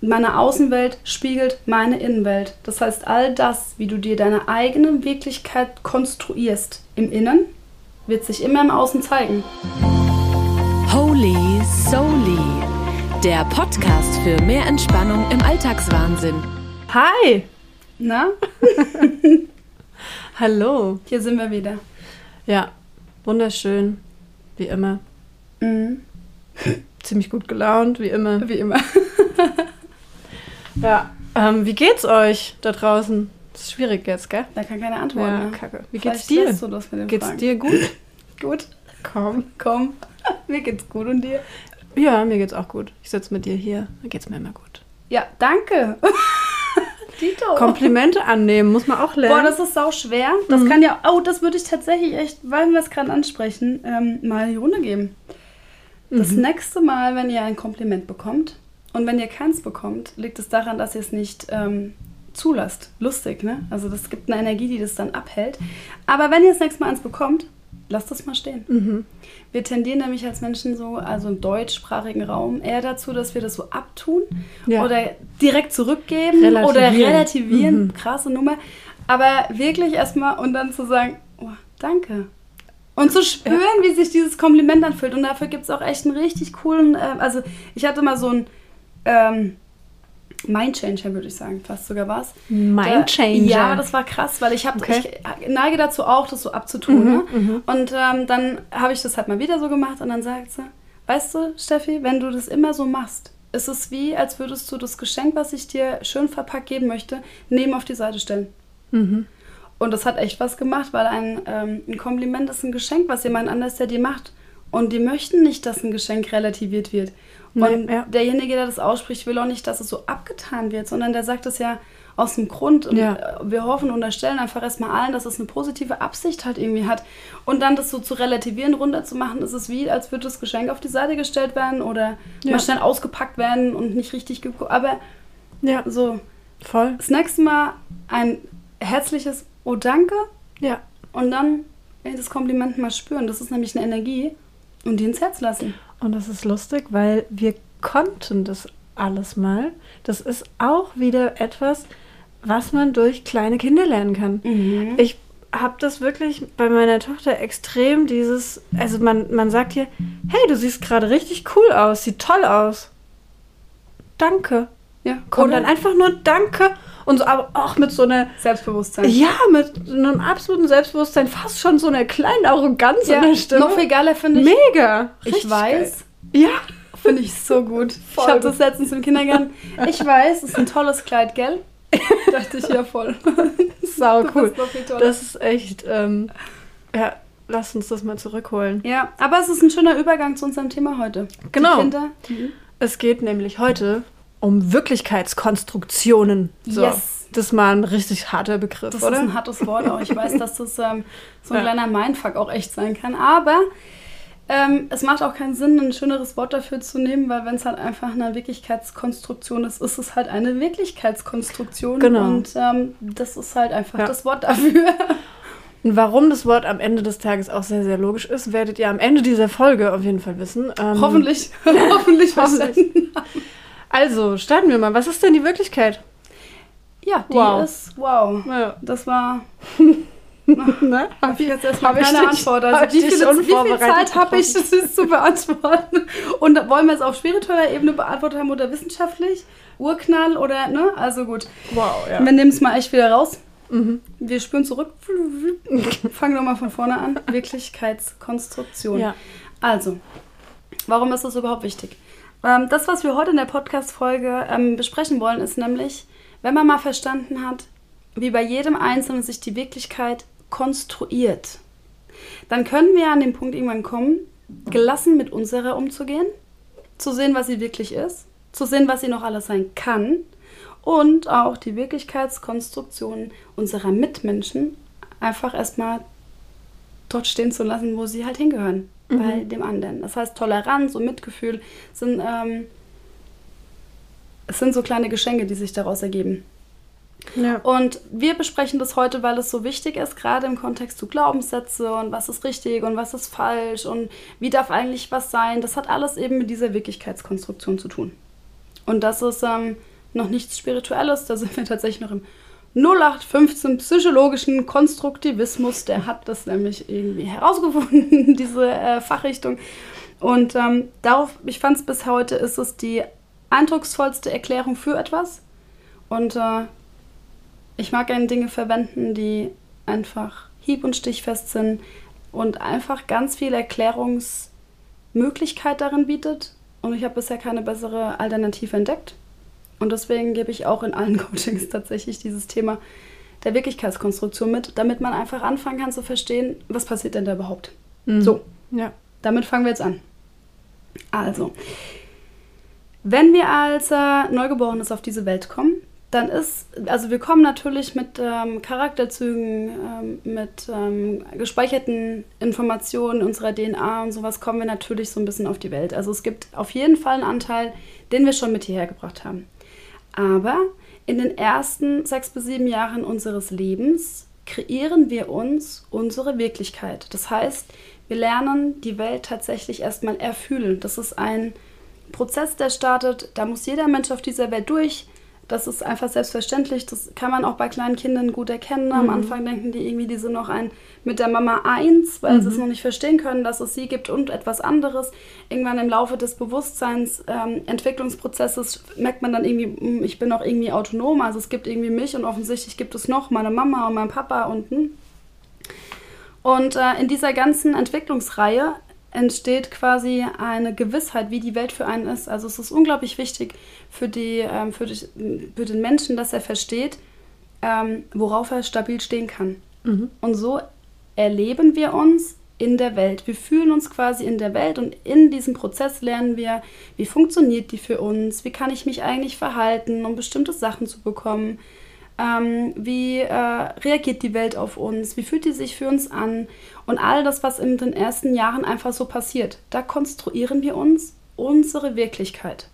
meine Außenwelt spiegelt meine Innenwelt. Das heißt, all das, wie du dir deine eigene Wirklichkeit konstruierst im Innen, wird sich immer im Außen zeigen. Holy Soli, der Podcast für mehr Entspannung im Alltagswahnsinn. Hi! Na? Hallo. Hier sind wir wieder. Ja, wunderschön, wie immer. Mhm. Ziemlich gut gelaunt, wie immer. Wie immer. Ja. Ähm, wie geht's euch da draußen? Das ist schwierig jetzt, gell? Da kann keine Antwort Ja, mehr. kacke. Wie geht's dir? Du das mit den Geht's Fragen. dir gut? gut? Komm. Komm. Mir geht's gut und dir? Ja, mir geht's auch gut. Ich sitze mit dir hier. Mir geht's mir immer gut. Ja, danke. Dito. Komplimente annehmen, muss man auch lernen. Boah, das ist sau schwer. Das kann ja, oh, das würde ich tatsächlich echt, weil wir es gerade ansprechen, ähm, mal die Runde geben. Das nächste Mal, wenn ihr ein Kompliment bekommt und wenn ihr keins bekommt, liegt es daran, dass ihr es nicht ähm, zulasst. Lustig, ne? Also das gibt eine Energie, die das dann abhält. Aber wenn ihr das nächste Mal eins bekommt, lasst es mal stehen. Mhm. Wir tendieren nämlich als Menschen so, also im deutschsprachigen Raum, eher dazu, dass wir das so abtun Ja. oder direkt zurückgeben Relativieren. oder relativieren. Mhm. Krasse Nummer. Aber wirklich erstmal und dann zu sagen, oh, danke. Und zu spüren, wie sich dieses Kompliment anfühlt. Und dafür gibt es auch echt einen richtig coolen, äh, also ich hatte mal so einen ähm, Mindchanger, würde ich sagen, fast sogar was. Mindchanger. Ja, das war krass, weil ich habe, Okay. ich neige dazu auch, das so abzutun. Mhm, ne? mhm. Und ähm, dann habe ich das halt mal wieder so gemacht und dann sagt sie, weißt du, Steffi, wenn du das immer so machst, ist es wie, als würdest du das Geschenk, was ich dir schön verpackt geben möchte, neben auf die Seite stellen. Mhm. Und das hat echt was gemacht, weil ein, ähm, ein Kompliment ist ein Geschenk, was jemand anders der dir macht. Und die möchten nicht, dass ein Geschenk relativiert wird. Und Nee, ja. derjenige, der das ausspricht, will auch nicht, dass es so abgetan wird, sondern der sagt es ja aus dem Grund. Und Ja. äh, wir hoffen und unterstellen einfach erstmal allen, dass es eine positive Absicht halt irgendwie hat. Und dann das so zu relativieren, runterzumachen, ist es wie, als würde das Geschenk auf die Seite gestellt werden oder Ja. mal schnell ausgepackt werden und nicht richtig geguckt. Aber Ja, so, voll. das nächste Mal ein herzliches Oh, danke. Ja. Und dann ey, das Kompliment mal spüren. Das ist nämlich eine Energie. Und die ins Herz lassen. Und das ist lustig, weil wir konnten das alles mal. Das ist auch wieder etwas, was man durch kleine Kinder lernen kann. Ich habe das wirklich bei meiner Tochter extrem dieses, also man, man sagt hier, hey, du siehst gerade richtig cool aus, sieht toll aus. Danke. Ja, Und dann einfach nur Danke und so, aber auch mit so einer, Selbstbewusstsein. ja, mit einem absoluten Selbstbewusstsein, fast schon so einer kleinen Arroganz in der Stimme. Noch viel geiler finde ich. Mega. Ich Richtig weiß. Geil. Ja. Finde ich so gut. Voll ich habe das letztens im Kindergarten. Ich weiß, es ist ein tolles Kleid, gell? Dachte ich ja voll. Sau cool. Das ist echt, ähm, ja, lass uns das mal zurückholen. Ja, aber es ist ein schöner Übergang zu unserem Thema heute. Genau. Kinder. Es geht nämlich heute um Wirklichkeitskonstruktionen. So. Yes. Das ist mal ein richtig harter Begriff, Das oder? ist ein hartes Wort auch. Ich weiß, dass das ähm, so ein Ja. kleiner Mindfuck auch echt sein kann. Aber ähm, es macht auch keinen Sinn, ein schöneres Wort dafür zu nehmen, weil wenn es halt einfach eine Wirklichkeitskonstruktion ist, ist es halt eine Wirklichkeitskonstruktion. Genau. Und ähm, das ist halt einfach Ja. das Wort dafür. Und warum das Wort am Ende des Tages auch sehr, sehr logisch ist, werdet ihr am Ende dieser Folge auf jeden Fall wissen. Ähm, hoffentlich. hoffentlich verstanden. Also, starten wir mal. Was ist denn die Wirklichkeit? Ja, die Wow. ist wow. Ja. Das war. Ne? Habe ich jetzt erstmal Hab ich keine dich- Antwort. Also ich wie, viele, wie viel Zeit habe ich, das ist zu beantworten? Und wollen wir es auf spiritueller Ebene beantwortet haben oder wissenschaftlich? Urknall oder, ne? Also gut. Wow, ja. Wir nehmen es mal echt wieder raus. Mhm. Wir spüren zurück. Fangen wir mal von vorne an. Wirklichkeitskonstruktion. Ja. Also, warum ist das überhaupt wichtig? Ähm, das, was wir heute in der Podcast-Folge ähm, besprechen wollen, ist nämlich, wenn man mal verstanden hat, wie bei jedem Einzelnen sich die Wirklichkeit konstruiert, dann können wir an den Punkt irgendwann kommen, gelassen mit unserer umzugehen, zu sehen, was sie wirklich ist, zu sehen, was sie noch alles sein kann und auch die Wirklichkeitskonstruktion unserer Mitmenschen einfach erstmal dort stehen zu lassen, wo sie halt hingehören, bei dem anderen. Das heißt, Toleranz und Mitgefühl sind, ähm, es sind so kleine Geschenke, die sich daraus ergeben. Ja. Und wir besprechen das heute, weil es so wichtig ist, gerade im Kontext zu Glaubenssätze und was ist richtig und was ist falsch und wie darf eigentlich was sein. Das hat alles eben mit dieser Wirklichkeitskonstruktion zu tun. Und das ist ähm, noch nichts Spirituelles, da sind wir tatsächlich noch im 0815 psychologischen Konstruktivismus, der hat das nämlich irgendwie herausgefunden, diese äh, Fachrichtung. Und ähm, darauf, ich fand es bis heute, ist es die eindrucksvollste Erklärung für etwas. Und äh, ich mag gerne Dinge verwenden, die einfach hieb- und stichfest sind und einfach ganz viel Erklärungsmöglichkeit darin bietet. Und ich habe bisher keine bessere Alternative entdeckt. Und deswegen gebe ich auch in allen Coachings tatsächlich dieses Thema der Wirklichkeitskonstruktion mit, damit man einfach anfangen kann zu verstehen, was passiert denn da überhaupt. Mhm. So, ja. damit fangen wir jetzt an. Also, wenn wir als äh, Neugeborenes auf diese Welt kommen, dann ist, also wir kommen natürlich mit ähm, Charakterzügen, ähm, mit ähm, gespeicherten Informationen unserer DNA und sowas kommen wir natürlich so ein bisschen auf die Welt. Also es gibt auf jeden Fall einen Anteil, den wir schon mit hierher gebracht haben. Aber in den ersten sechs bis sieben Jahren unseres Lebens kreieren wir uns unsere Wirklichkeit. Das heißt, wir lernen die Welt tatsächlich erstmal erfühlen. Das ist ein Prozess, der startet. Da muss jeder Mensch auf dieser Welt durch. Das ist einfach selbstverständlich. Das kann man auch bei kleinen Kindern gut erkennen. Am mhm. Anfang denken die irgendwie, die sind noch ein mit der Mama eins, weil mhm. sie es noch nicht verstehen können, dass es sie gibt und etwas anderes. Irgendwann im Laufe des Bewusstseins, ähm, Entwicklungsprozesses merkt man dann irgendwie, hm, ich bin auch irgendwie autonom. Also es gibt irgendwie mich und offensichtlich gibt es noch meine Mama und mein Papa unten. Und äh, in dieser ganzen Entwicklungsreihe entsteht quasi eine Gewissheit, wie die Welt für einen ist. Also es ist unglaublich wichtig für, die, ähm, für, die, für den Menschen, dass er versteht, ähm, worauf er stabil stehen kann. Mhm. Und so erleben wir uns in der Welt. Wir fühlen uns quasi in der Welt und in diesem Prozess lernen wir, wie funktioniert die für uns, wie kann ich mich eigentlich verhalten, um bestimmte Sachen zu bekommen, ähm, wie äh, reagiert die Welt auf uns, wie fühlt die sich für uns an und all das, was in den ersten Jahren einfach so passiert. Da konstruieren wir uns unsere Wirklichkeit.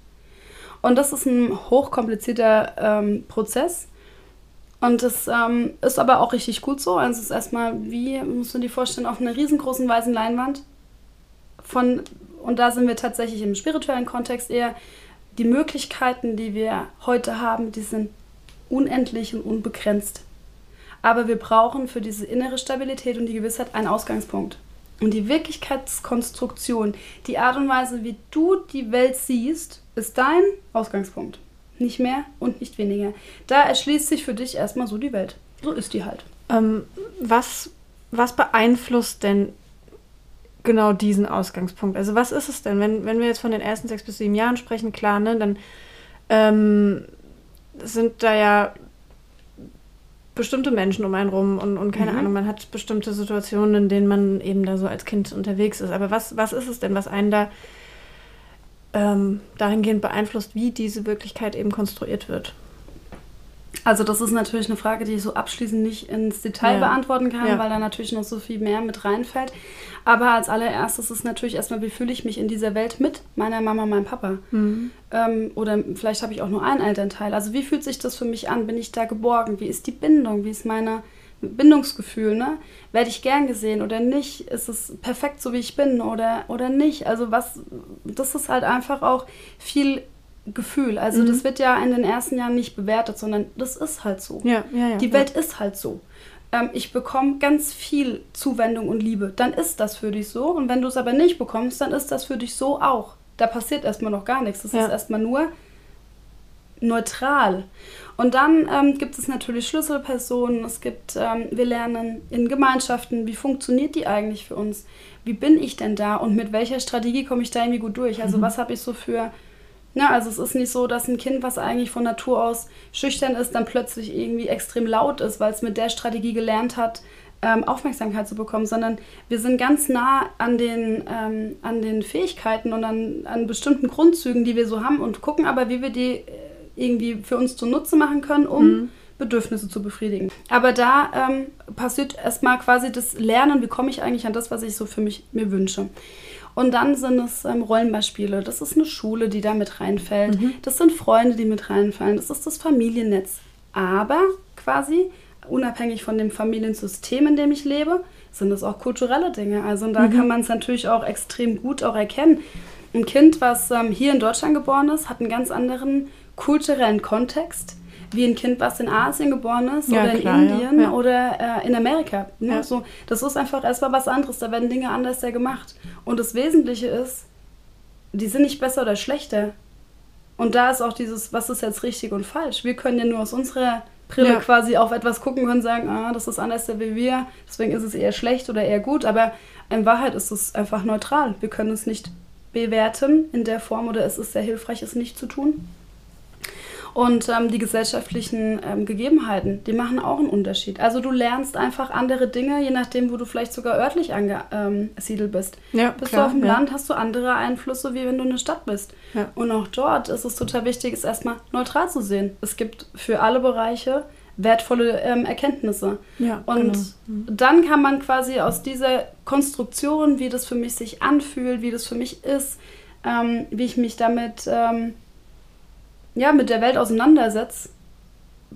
Und das ist ein hochkomplizierter ähm, Prozess. Und das ähm, ist aber auch richtig gut so. Also es ist erstmal, wie muss man dir vorstellen, auf einer riesengroßen weißen Leinwand. Von, und da sind wir tatsächlich im spirituellen Kontext eher, die Möglichkeiten, die wir heute haben, die sind unendlich und unbegrenzt. Aber wir brauchen für diese innere Stabilität und die Gewissheit einen Ausgangspunkt. Und die Wirklichkeitskonstruktion, die Art und Weise, wie du die Welt siehst, ist dein Ausgangspunkt. Nicht mehr und nicht weniger. Da erschließt sich für dich erstmal so die Welt. So ist die halt. Ähm, was, was beeinflusst denn genau diesen Ausgangspunkt? Also was ist es denn, wenn, wenn wir jetzt von den ersten sechs bis sieben Jahren sprechen, klar, ne, dann ähm, sind da ja bestimmte Menschen um einen rum und, und keine mhm. Ahnung, man hat bestimmte Situationen, in denen man eben da so als Kind unterwegs ist. Aber was, was ist es denn, was einen da ähm, dahingehend beeinflusst, wie diese Wirklichkeit eben konstruiert wird? Also das ist natürlich eine Frage, die ich so abschließend nicht ins Detail ja. beantworten kann, ja. weil da natürlich noch so viel mehr mit reinfällt. Aber als allererstes ist natürlich erstmal, wie fühle ich mich in dieser Welt mit meiner Mama, meinem Papa? Mhm. Ähm, oder vielleicht habe ich auch nur einen Elternteil. Also wie fühlt sich das für mich an? Bin ich da geborgen? Wie ist die Bindung? Wie ist meine Bindungsgefühl? Ne? Werde ich gern gesehen oder nicht? Ist es perfekt so, wie ich bin oder, oder nicht? Also was, das ist halt einfach auch viel Gefühl. Also mhm. das wird ja in den ersten Jahren nicht bewertet, sondern das ist halt so. Ja, ja, ja, Die Welt ist halt so. Ähm, ich bekomme ganz viel Zuwendung und Liebe. Dann ist das für dich so. Und wenn du es aber nicht bekommst, dann ist das für dich so auch. Da passiert erstmal noch gar nichts. Das ist erstmal nur neutral. Und dann ähm, gibt es natürlich Schlüsselpersonen. Es gibt, ähm, wir lernen in Gemeinschaften, wie funktioniert die eigentlich für uns? Wie bin ich denn da und mit welcher Strategie komme ich da irgendwie gut durch? Also mhm. was habe ich so für Ne, also es ist nicht so, dass ein Kind, was eigentlich von Natur aus schüchtern ist, dann plötzlich irgendwie extrem laut ist, weil es mit der Strategie gelernt hat, ähm, Aufmerksamkeit zu bekommen, sondern wir sind ganz nah an den, ähm, an den Fähigkeiten und an, an bestimmten Grundzügen, die wir so haben und gucken aber, wie wir die äh, irgendwie für uns zunutze machen können, um mhm. Bedürfnisse zu befriedigen. Aber da ähm, passiert erstmal quasi das Lernen, wie komme ich eigentlich an das, was ich so für mich mir wünsche. Und dann sind es ähm, Rollenbeispiele. Das ist eine Schule, die da mit reinfällt. Mhm. Das sind Freunde, die mit reinfallen. Das ist das Familiennetz. Aber quasi unabhängig von dem Familiensystem, in dem ich lebe, sind es auch kulturelle Dinge. Also da mhm. kann man es natürlich auch extrem gut auch erkennen. Ein Kind, was ähm, hier in Deutschland geboren ist, hat einen ganz anderen kulturellen Kontext wie ein Kind, was in Asien geboren ist Ja, oder in klar, ja. Indien Ja. oder äh, in Amerika. Ne? So, das ist einfach erstmal was anderes. Da werden Dinge anders ja gemacht. Und das Wesentliche ist, die sind nicht besser oder schlechter. Und da ist auch dieses, was ist jetzt richtig und falsch. Wir können ja nur aus unserer Brille quasi auf etwas gucken und sagen, ah, das ist anders wie wir, deswegen ist es eher schlecht oder eher gut. Aber in Wahrheit ist es einfach neutral. Wir können es nicht bewerten in der Form oder es ist sehr hilfreich, es nicht zu tun. Und ähm, die gesellschaftlichen ähm, Gegebenheiten, die machen auch einen Unterschied. Also du lernst einfach andere Dinge, je nachdem, wo du vielleicht sogar örtlich angesiedelt bist. Ja, Bist klar, du auf dem ja. Land, hast du andere Einflüsse, wie wenn du in der Stadt bist. Ja. Und auch dort ist es total wichtig, es erstmal neutral zu sehen. Es gibt für alle Bereiche wertvolle ähm, Erkenntnisse. Ja, Und genau. dann kann man quasi aus dieser Konstruktion, wie das für mich sich anfühlt, wie das für mich ist, ähm, wie ich mich damit ähm, ja, mit der Welt auseinandersetze,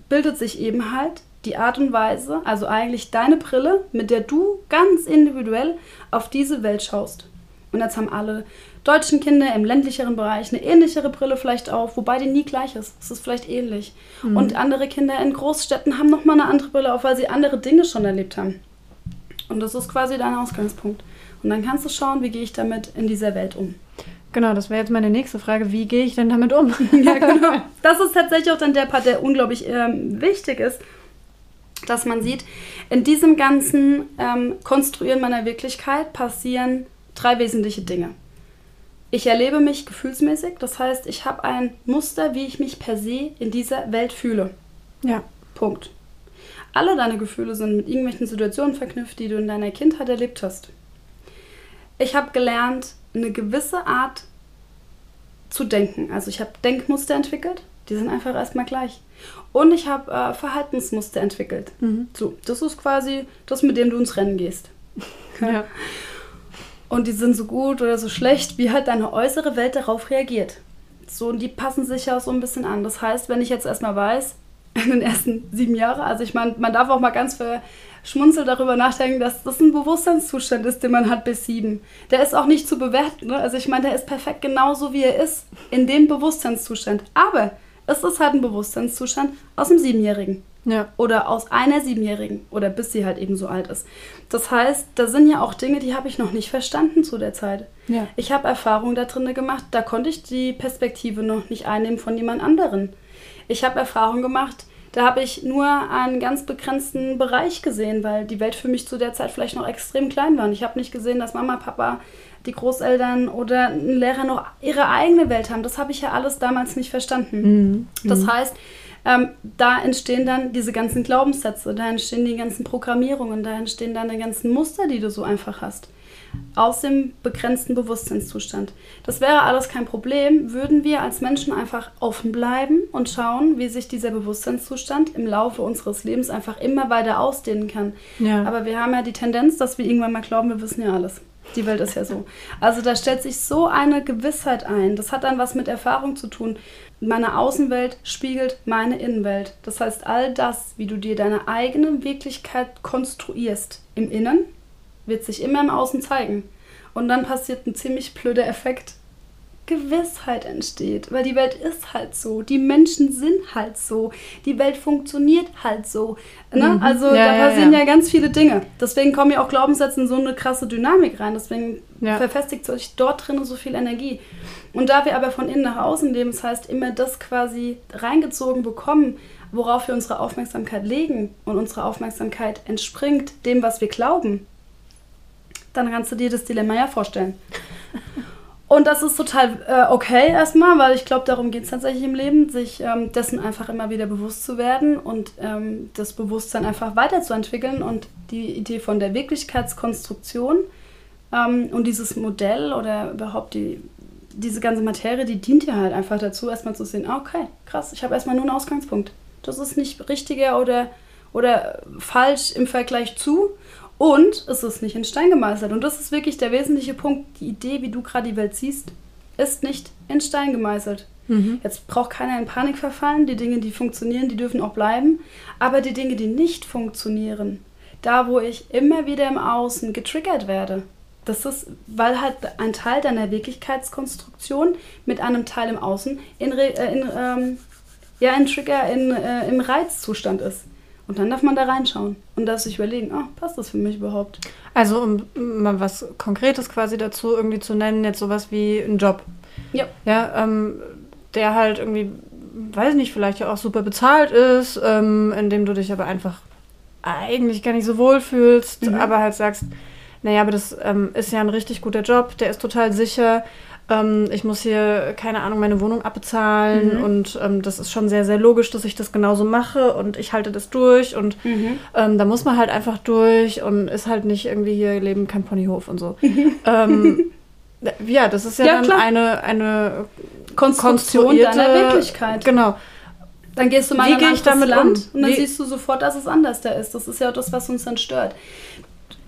bildet sich eben halt die Art und Weise, also eigentlich deine Brille, mit der du ganz individuell auf diese Welt schaust. Und jetzt haben alle deutschen Kinder im ländlicheren Bereich eine ähnlichere Brille vielleicht auf, wobei die nie gleich ist. Es ist vielleicht ähnlich. Und andere Kinder in Großstädten haben nochmal eine andere Brille auf, weil sie andere Dinge schon erlebt haben. Und das ist quasi dein Ausgangspunkt. Und dann kannst du schauen, wie gehe ich damit in dieser Welt um. Genau, das wäre jetzt meine nächste Frage. Wie gehe ich denn damit um? Ja, genau. Das ist tatsächlich auch dann der Part, der unglaublich ähm, wichtig ist, dass man sieht, in diesem ganzen ähm, Konstruieren meiner Wirklichkeit passieren drei wesentliche Dinge. Ich erlebe mich gefühlsmäßig, das heißt, ich habe ein Muster, wie ich mich per se in dieser Welt fühle. Ja. Punkt. Alle deine Gefühle sind mit irgendwelchen Situationen verknüpft, die du in deiner Kindheit erlebt hast. Ich habe gelernt, eine gewisse Art zu denken. Also ich habe Denkmuster entwickelt, die sind einfach erstmal gleich. Und ich habe äh, Verhaltensmuster entwickelt. Mhm. So, das ist quasi das, mit dem du ins Rennen gehst. Ja. Und die sind so gut oder so schlecht, wie halt deine äußere Welt darauf reagiert. So, und die passen sich ja so ein bisschen an. Das heißt, wenn ich jetzt erstmal weiß, in den ersten sieben Jahren, also ich meine, man darf auch mal ganz verschmunzelt darüber nachdenken, dass das ein Bewusstseinszustand ist, den man hat bis sieben. Der ist auch nicht zu bewerten. Ne? Also ich meine, der ist perfekt genauso, wie er ist, in dem Bewusstseinszustand. Aber es ist halt ein Bewusstseinszustand aus dem Siebenjährigen Ja. oder aus einer Siebenjährigen oder bis sie halt eben so alt ist. Das heißt, da sind ja auch Dinge, die habe ich noch nicht verstanden zu der Zeit. Ja. Ich habe Erfahrungen da drin gemacht, da konnte ich die Perspektive noch nicht einnehmen von jemand anderen. Ich habe Erfahrungen gemacht, da habe ich nur einen ganz begrenzten Bereich gesehen, weil die Welt für mich zu der Zeit vielleicht noch extrem klein war. Und ich habe nicht gesehen, dass Mama, Papa, die Großeltern oder ein Lehrer noch ihre eigene Welt haben. Das habe ich ja alles damals nicht verstanden. Mhm. Das heißt, ähm, da entstehen dann diese ganzen Glaubenssätze, da entstehen die ganzen Programmierungen, da entstehen dann die ganzen Muster, die du so einfach hast. Aus dem begrenzten Bewusstseinszustand. Das wäre alles kein Problem, würden wir als Menschen einfach offen bleiben und schauen, wie sich dieser Bewusstseinszustand im Laufe unseres Lebens einfach immer weiter ausdehnen kann. Ja. Aber wir haben ja die Tendenz, dass wir irgendwann mal glauben, wir wissen ja alles. Die Welt ist ja so. Also da stellt sich so eine Gewissheit ein. Das hat dann was mit Erfahrung zu tun. Meine Außenwelt spiegelt meine Innenwelt. Das heißt, all das, wie du dir deine eigene Wirklichkeit konstruierst im Innen, wird sich immer im Außen zeigen. Und dann passiert ein ziemlich blöder Effekt. Gewissheit entsteht, weil die Welt ist halt so, die Menschen sind halt so, die Welt funktioniert halt so. Ne? Mhm. Also Ja, da passieren ja. ja ganz viele Dinge. Deswegen kommen ja auch Glaubenssätze in so eine krasse Dynamik rein. Deswegen verfestigt sich dort drin so viel Energie. Und da wir aber von innen nach außen leben, das heißt immer das quasi reingezogen bekommen, worauf wir unsere Aufmerksamkeit legen und unsere Aufmerksamkeit entspringt dem, was wir glauben, dann kannst du dir das Dilemma ja vorstellen. Und das ist total äh, okay erstmal, weil ich glaube, darum geht es tatsächlich im Leben, sich ähm, dessen einfach immer wieder bewusst zu werden und ähm, das Bewusstsein einfach weiterzuentwickeln und die Idee von der Wirklichkeitskonstruktion ähm, und dieses Modell oder überhaupt die, diese ganze Materie, die dient ja halt einfach dazu, erstmal zu sehen, ah, okay, krass, ich habe erstmal nur einen Ausgangspunkt. Das ist nicht richtiger oder, oder falsch im Vergleich zu. Und es ist nicht in Stein gemeißelt. Und das ist wirklich der wesentliche Punkt. Die Idee, wie du gerade die Welt siehst, ist nicht in Stein gemeißelt. Mhm. Jetzt braucht keiner in Panik verfallen. Die Dinge, die funktionieren, die dürfen auch bleiben. Aber die Dinge, die nicht funktionieren, da wo ich immer wieder im Außen getriggert werde, das ist, weil halt ein Teil deiner Wirklichkeitskonstruktion mit einem Teil im Außen in, Re äh, in ähm, ja ein Trigger in, äh, im Reizzustand ist. Und dann darf man da reinschauen und darf sich überlegen, oh, passt das für mich überhaupt? Also um mal was Konkretes quasi dazu irgendwie zu nennen, jetzt sowas wie ein Job. Ja. Ja, ähm, der halt irgendwie, weiß nicht, vielleicht ja auch super bezahlt ist, ähm, in dem du dich aber einfach eigentlich gar nicht so wohl fühlst, Mhm. aber halt sagst, naja, aber das ähm, ist ja ein richtig guter Job, der ist total sicher. Ähm, ich muss hier, keine Ahnung, meine Wohnung abbezahlen Mhm. und ähm, das ist schon sehr, sehr logisch, dass ich das genauso mache und ich halte das durch und ähm, da muss man halt einfach durch und ist halt nicht irgendwie hier leben kein Ponyhof und so. ähm, ja, das ist ja, Ja, dann klar. eine, eine Konstruktion deiner Wirklichkeit. Genau. Dann gehst du mal Wie in ein gehe ich anderes damit Land um? und dann Wie- siehst du sofort, dass es anders da ist. Das ist ja das, was uns dann stört.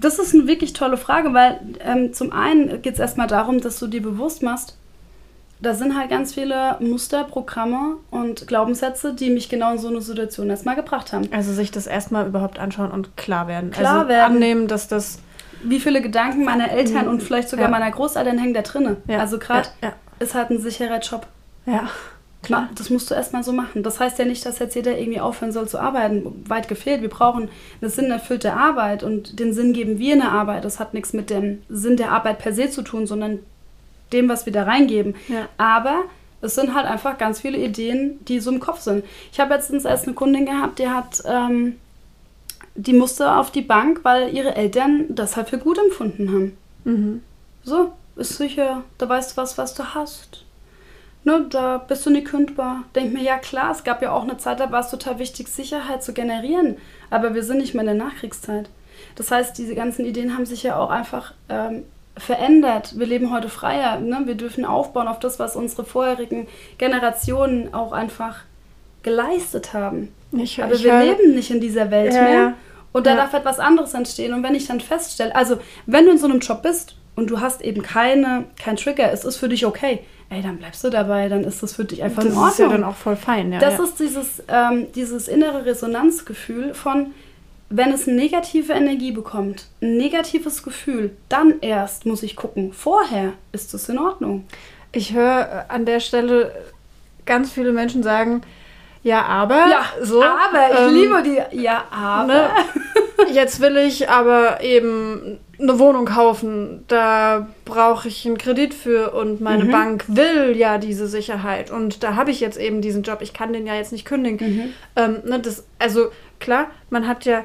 Das ist eine wirklich tolle Frage, weil ähm, zum einen geht es erstmal darum, dass du dir bewusst machst, da sind halt ganz viele Muster, Programme und Glaubenssätze, die mich genau in so eine Situation erstmal gebracht haben. Also sich das erstmal überhaupt anschauen und klar werden. Klar also werden. annehmen, dass das Wie viele Gedanken meiner Eltern und vielleicht sogar Ja. meiner Großeltern hängen da drinne. Ja, Also gerade ja, ist halt ein sicherer Job. ja. Ma- Das musst du erstmal so machen. Das heißt ja nicht, dass jetzt jeder irgendwie aufhören soll zu arbeiten. Weit gefehlt. Wir brauchen eine sinnerfüllte Arbeit und den Sinn geben wir in der Arbeit. Das hat nichts mit dem Sinn der Arbeit per se zu tun, sondern dem, was wir da reingeben. Ja. Aber es sind halt einfach ganz viele Ideen, die so im Kopf sind. Ich habe letztens erst eine Kundin gehabt, die hat, ähm, die musste auf die Bank, weil ihre Eltern das halt für gut empfunden haben. Mhm. So, ist sicher, da weißt du was, was du hast. Ne, da bist du nicht kündbar. Denk mir, ja klar, es gab ja auch eine Zeit, da war es total wichtig, Sicherheit zu generieren. Aber wir sind nicht mehr in der Nachkriegszeit. Das heißt, diese ganzen Ideen haben sich ja auch einfach ähm, verändert. Wir leben heute freier. Ne? Wir dürfen aufbauen auf das, was unsere vorherigen Generationen auch einfach geleistet haben. Ich, Aber ich wir hör- leben nicht in dieser Welt Ja, mehr. ja. Und da Ja. darf etwas anderes entstehen. Und wenn ich dann feststelle, also wenn du in so einem Job bist und du hast eben keine, kein Trigger, es ist für dich okay, ey, dann bleibst du dabei, dann ist das für dich einfach Das in Ordnung. ist ja dann auch voll fein. Ja, das ja. ist dieses, ähm, dieses innere Resonanzgefühl von, wenn es negative Energie bekommt, ein negatives Gefühl, dann erst muss ich gucken. Vorher ist es in Ordnung. Ich höre an der Stelle ganz viele Menschen sagen, ja, aber Ja, so. aber ich ähm, liebe die. Ja, aber. Ne? Jetzt will ich aber eben eine Wohnung kaufen. Da brauche ich einen Kredit für und meine Mhm. Bank will ja diese Sicherheit. Und da habe ich jetzt eben diesen Job. Ich kann den ja jetzt nicht kündigen. Mhm. Ähm, ne, das, also klar, man hat ja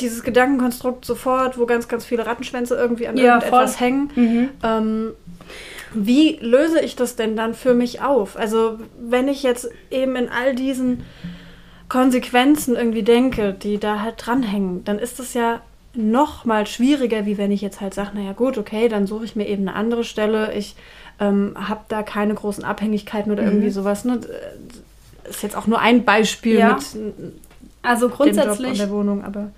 dieses Gedankenkonstrukt sofort, wo ganz, ganz viele Rattenschwänze irgendwie an Ja, irgendetwas voll. hängen. Mhm. Ähm, wie löse ich das denn dann für mich auf? Also wenn ich jetzt eben in all diesen Konsequenzen irgendwie denke, die da halt dranhängen, dann ist es ja noch mal schwieriger, wie wenn ich jetzt halt sage, naja gut, okay, dann suche ich mir eben eine andere Stelle. Ich ähm, habe da keine großen Abhängigkeiten oder irgendwie sowas. Ne? Ist jetzt auch nur ein Beispiel Ja. mit dem Also Job und grundsätzlich der Wohnung, aber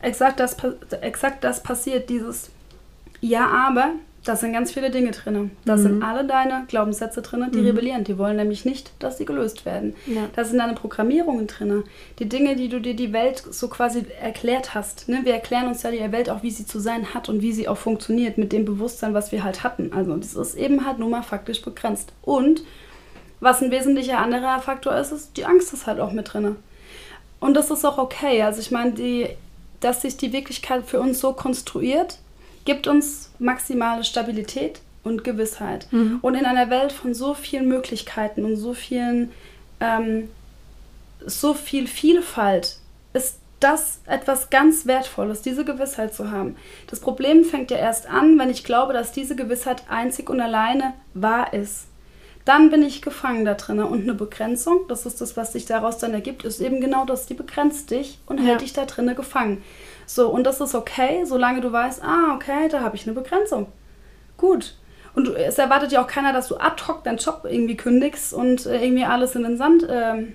exakt das, exakt das passiert, dieses Ja, aber, da sind ganz viele Dinge drin. Da Mhm. sind alle deine Glaubenssätze drin, die rebellieren. Die wollen nämlich nicht, dass sie gelöst werden. Ja. Da sind deine Programmierungen drin. Die Dinge, die du dir die Welt so quasi erklärt hast. Ne? Wir erklären uns ja die Welt auch, wie sie zu sein hat und wie sie auch funktioniert mit dem Bewusstsein, was wir halt hatten. Also das ist eben halt nur mal faktisch begrenzt. Und was ein wesentlicher anderer Faktor ist, ist, die Angst ist halt auch mit drin. Und das ist auch okay. Also ich meine, die, dass sich die Wirklichkeit für uns so konstruiert, gibt uns maximale Stabilität und Gewissheit. Und in einer Welt von so vielen Möglichkeiten und so vielen, ähm, so viel Vielfalt ist das etwas ganz Wertvolles, diese Gewissheit zu haben. Das Problem fängt ja erst an, wenn ich glaube, dass diese Gewissheit einzig und alleine wahr ist. Dann bin ich gefangen da drin. Und eine Begrenzung, das ist das, was sich daraus dann ergibt, ist eben genau das, die begrenzt dich und Ja. hält dich da drinnen gefangen. So, und das ist okay, solange du weißt, ah, okay, da habe ich eine Begrenzung. Gut. Und es erwartet ja auch keiner, dass du ad hoc deinen Job irgendwie kündigst und äh, irgendwie alles in den Sand ähm,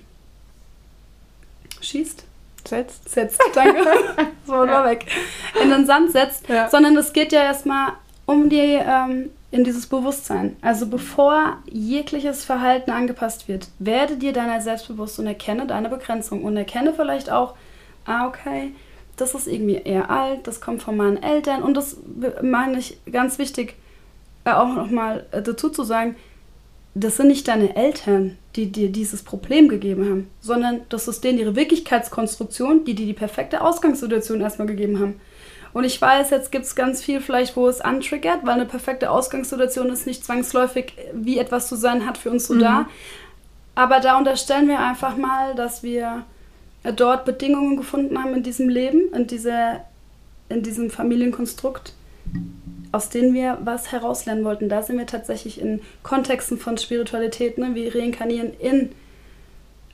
schießt setzt. setzt, danke, so war weg, in den Sand setzt, Ja. sondern es geht ja erstmal um die, ähm, in dieses Bewusstsein. Also bevor jegliches Verhalten angepasst wird, werde dir deiner selbst bewusst und erkenne deine Begrenzung und erkenne vielleicht auch, ah, okay, das ist irgendwie eher alt, das kommt von meinen Eltern und das meine ich ganz wichtig, äh, auch nochmal äh, dazu zu sagen, das sind nicht deine Eltern, die dir dieses Problem gegeben haben, sondern das ist denen ihre Wirklichkeitskonstruktion, die dir die perfekte Ausgangssituation erstmal gegeben haben. Und ich weiß, jetzt gibt es ganz viel vielleicht, wo es antriggert, weil eine perfekte Ausgangssituation ist nicht zwangsläufig, wie etwas zu sein hat für uns so mhm. da. Aber da unterstellen wir einfach mal, dass wir dort Bedingungen gefunden haben in diesem Leben, in, dieser, in diesem Familienkonstrukt, aus denen wir was herauslernen wollten. Da sind wir tatsächlich in Kontexten von Spiritualität, ne? wir reinkarnieren in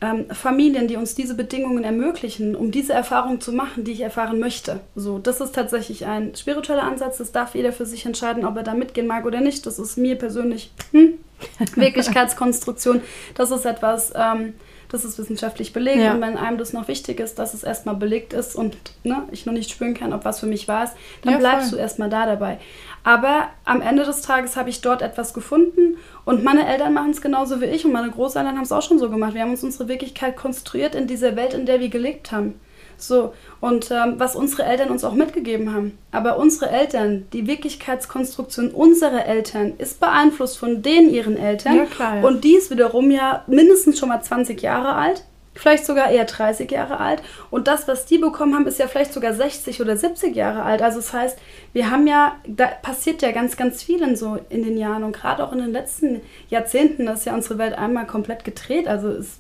ähm, Familien, die uns diese Bedingungen ermöglichen, um diese Erfahrung zu machen, die ich erfahren möchte. So, das ist tatsächlich ein spiritueller Ansatz. Das darf jeder für sich entscheiden, ob er da mitgehen mag oder nicht. Das ist mir persönlich hm, Wirklichkeitskonstruktion. Das ist etwas, ähm, das ist wissenschaftlich belegt. Ja. Und wenn einem das noch wichtig ist, dass es erstmal belegt ist und ne, ich noch nicht spüren kann, ob was für mich war, dann ja, bleibst du erstmal da dabei. Aber am Ende des Tages habe ich dort etwas gefunden und meine Eltern machen es genauso wie ich und meine Großeltern haben es auch schon so gemacht. Wir haben uns unsere Wirklichkeit konstruiert in dieser Welt, in der wir gelebt haben. So, und ähm, was unsere Eltern uns auch mitgegeben haben. Aber unsere Eltern, die Wirklichkeitskonstruktion unserer Eltern ist beeinflusst von denen ihren Eltern. Ja, klar, ja. Und die ist wiederum ja mindestens schon mal 20 Jahre alt vielleicht sogar eher 30 Jahre alt. Und das, was die bekommen haben, ist ja vielleicht sogar 60 oder 70 Jahre alt. Also das heißt, wir haben ja, da passiert ja ganz, ganz viel in so in den Jahren und gerade auch in den letzten Jahrzehnten ist ja unsere Welt einmal komplett gedreht. Also es,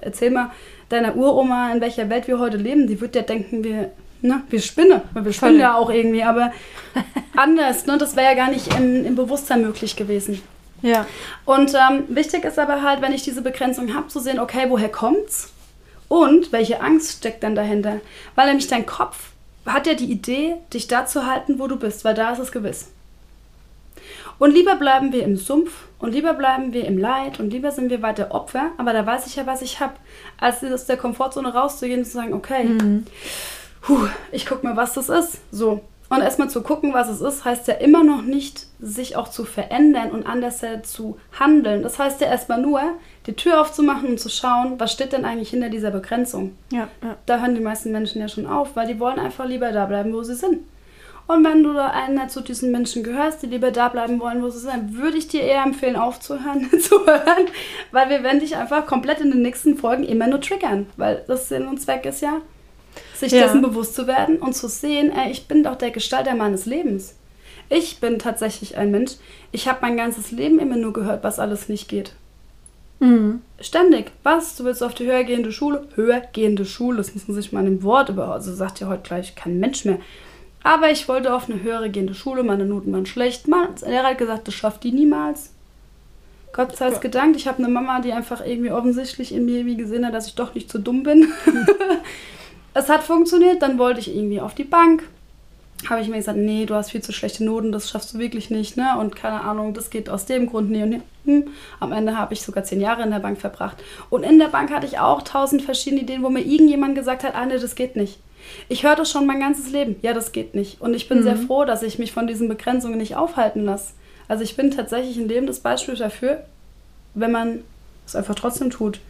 erzähl mal deiner Uroma, in welcher Welt wir heute leben. Die wird ja denken, wir, ne, wir spinnen. Wir spinnen ja auch irgendwie, aber anders. Ne? Das wäre ja gar nicht im, im Bewusstsein möglich gewesen. Ja. Und ähm, wichtig ist aber halt, wenn ich diese Begrenzung habe, zu sehen, okay, woher kommt's? Und welche Angst steckt dann dahinter? Weil nämlich dein Kopf hat ja die Idee, dich da zu halten, wo du bist, weil da ist es gewiss. Und lieber bleiben wir im Sumpf und lieber bleiben wir im Leid und lieber sind wir weiter Opfer, aber da weiß ich ja, was ich habe, als aus der Komfortzone rauszugehen und zu sagen, okay, mhm. puh, ich guck mal, was das ist. So. Und erstmal zu gucken, was es ist, heißt ja immer noch nicht, sich auch zu verändern und anders zu handeln. Das heißt ja erstmal nur, die Tür aufzumachen und zu schauen, was steht denn eigentlich hinter dieser Begrenzung. Ja, ja. Da hören die meisten Menschen ja schon auf, weil die wollen einfach lieber da bleiben, wo sie sind. Und wenn du da einer zu diesen Menschen gehörst, die lieber da bleiben wollen, wo sie sind, würde ich dir eher empfehlen, aufzuhören, zu hören, weil wir werden dich einfach komplett in den nächsten Folgen immer nur triggern, weil das Sinn und Zweck ist ja, sich ja. dessen bewusst zu werden und zu sehen, ey, ich bin doch der Gestalter meines Lebens. Ich bin tatsächlich ein Mensch. Ich habe mein ganzes Leben immer nur gehört, was alles nicht geht. Mhm. Ständig. Was? Du willst auf die höhergehende Schule? Höhergehende Schule, das muss man sich mal im Wort über. Also sagt ja heute gleich kein Mensch mehr. Aber ich wollte auf eine höhere gehende Schule, meine Noten waren schlecht. Der Lehrer hat gesagt, das schafft die niemals. Gott sei es gedankt, ich habe eine Mama, die einfach irgendwie offensichtlich in mir wie gesehen hat, dass ich doch nicht zu dumm bin. es hat funktioniert, dann wollte ich irgendwie auf die Bank. Habe ich mir gesagt, nee, du hast viel zu schlechte Noten, das schaffst du wirklich nicht, ne? Und keine Ahnung, das geht aus dem Grund, nee und nee. Hm. Am Ende habe ich sogar zehn Jahre in der Bank verbracht. Und in der Bank hatte ich auch tausend verschiedene Ideen, wo mir irgendjemand gesagt hat, Anne, das geht nicht. Ich höre das schon mein ganzes Leben. Ja, das geht nicht. Und ich bin mhm. sehr froh, dass ich mich von diesen Begrenzungen nicht aufhalten lasse. Also ich bin tatsächlich ein lebendes Beispiel dafür, wenn man es einfach trotzdem tut